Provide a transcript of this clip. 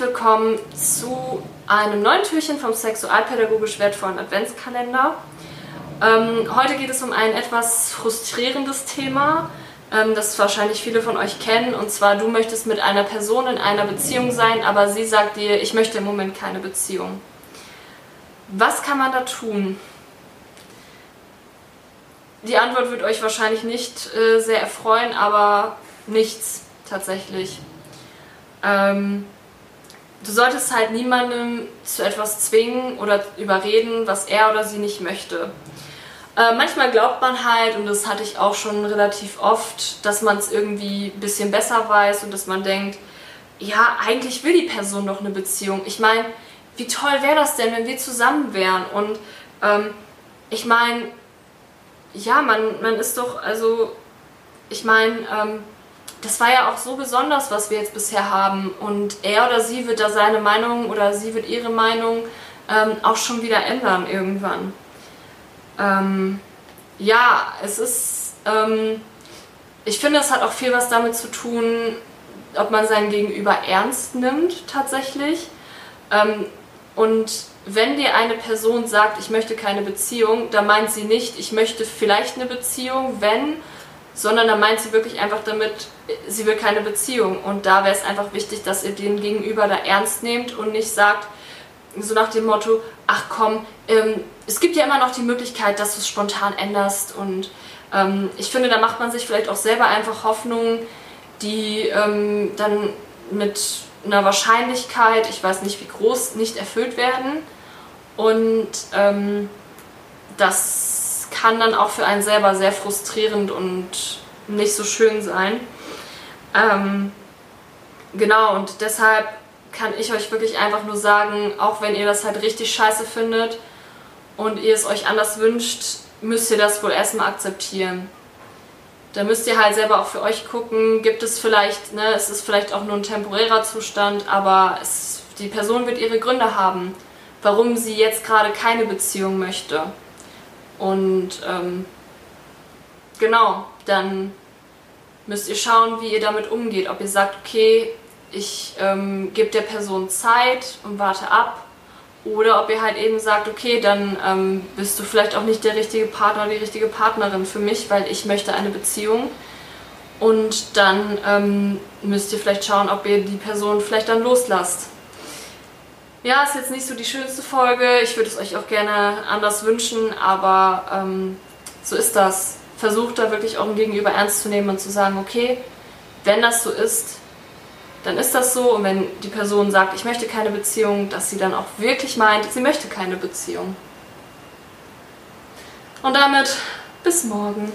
willkommen zu einem neuen Türchen vom sexualpädagogisch wertvollen Adventskalender. Ähm, heute geht es um ein etwas frustrierendes Thema, ähm, das wahrscheinlich viele von euch kennen. Und zwar, du möchtest mit einer Person in einer Beziehung sein, aber sie sagt dir, ich möchte im Moment keine Beziehung. Was kann man da tun? Die Antwort wird euch wahrscheinlich nicht äh, sehr erfreuen, aber nichts tatsächlich. Ähm, du solltest halt niemandem zu etwas zwingen oder überreden, was er oder sie nicht möchte. Äh, manchmal glaubt man halt, und das hatte ich auch schon relativ oft, dass man es irgendwie ein bisschen besser weiß und dass man denkt, ja, eigentlich will die Person doch eine Beziehung. Ich meine, wie toll wäre das denn, wenn wir zusammen wären? Und ähm, ich meine, ja, man, man ist doch, also, ich meine, ähm, das war ja auch so besonders, was wir jetzt bisher haben. Und er oder sie wird da seine Meinung oder sie wird ihre Meinung ähm, auch schon wieder ändern irgendwann. Ähm, ja, es ist, ähm, ich finde, es hat auch viel was damit zu tun, ob man sein Gegenüber ernst nimmt tatsächlich. Ähm, und wenn dir eine Person sagt, ich möchte keine Beziehung, dann meint sie nicht, ich möchte vielleicht eine Beziehung, wenn, sondern dann meint sie wirklich einfach damit, sie will keine Beziehung. Und da wäre es einfach wichtig, dass ihr den Gegenüber da ernst nehmt und nicht sagt, so nach dem Motto, ach komm, ähm, es gibt ja immer noch die Möglichkeit, dass du es spontan änderst. Und ähm, ich finde, da macht man sich vielleicht auch selber einfach Hoffnungen, die ähm, dann mit einer Wahrscheinlichkeit, ich weiß nicht wie groß, nicht erfüllt werden. Und ähm, das kann dann auch für einen selber sehr frustrierend und nicht so schön sein. Ähm, genau, und deshalb kann ich euch wirklich einfach nur sagen, auch wenn ihr das halt richtig scheiße findet und ihr es euch anders wünscht, müsst ihr das wohl erstmal akzeptieren. Da müsst ihr halt selber auch für euch gucken, gibt es vielleicht, ne, es ist vielleicht auch nur ein temporärer Zustand, aber es, die Person wird ihre Gründe haben, warum sie jetzt gerade keine Beziehung möchte. Und ähm, genau, dann müsst ihr schauen, wie ihr damit umgeht. Ob ihr sagt, okay, ich ähm, gebe der Person Zeit und warte ab. Oder ob ihr halt eben sagt, okay, dann ähm, bist du vielleicht auch nicht der richtige Partner oder die richtige Partnerin für mich, weil ich möchte eine Beziehung. Und dann ähm, müsst ihr vielleicht schauen, ob ihr die Person vielleicht dann loslasst. Ja, ist jetzt nicht so die schönste Folge. Ich würde es euch auch gerne anders wünschen, aber ähm, so ist das. Versucht da wirklich auch ein Gegenüber ernst zu nehmen und zu sagen, okay, wenn das so ist, dann ist das so. Und wenn die Person sagt, ich möchte keine Beziehung, dass sie dann auch wirklich meint, sie möchte keine Beziehung. Und damit bis morgen.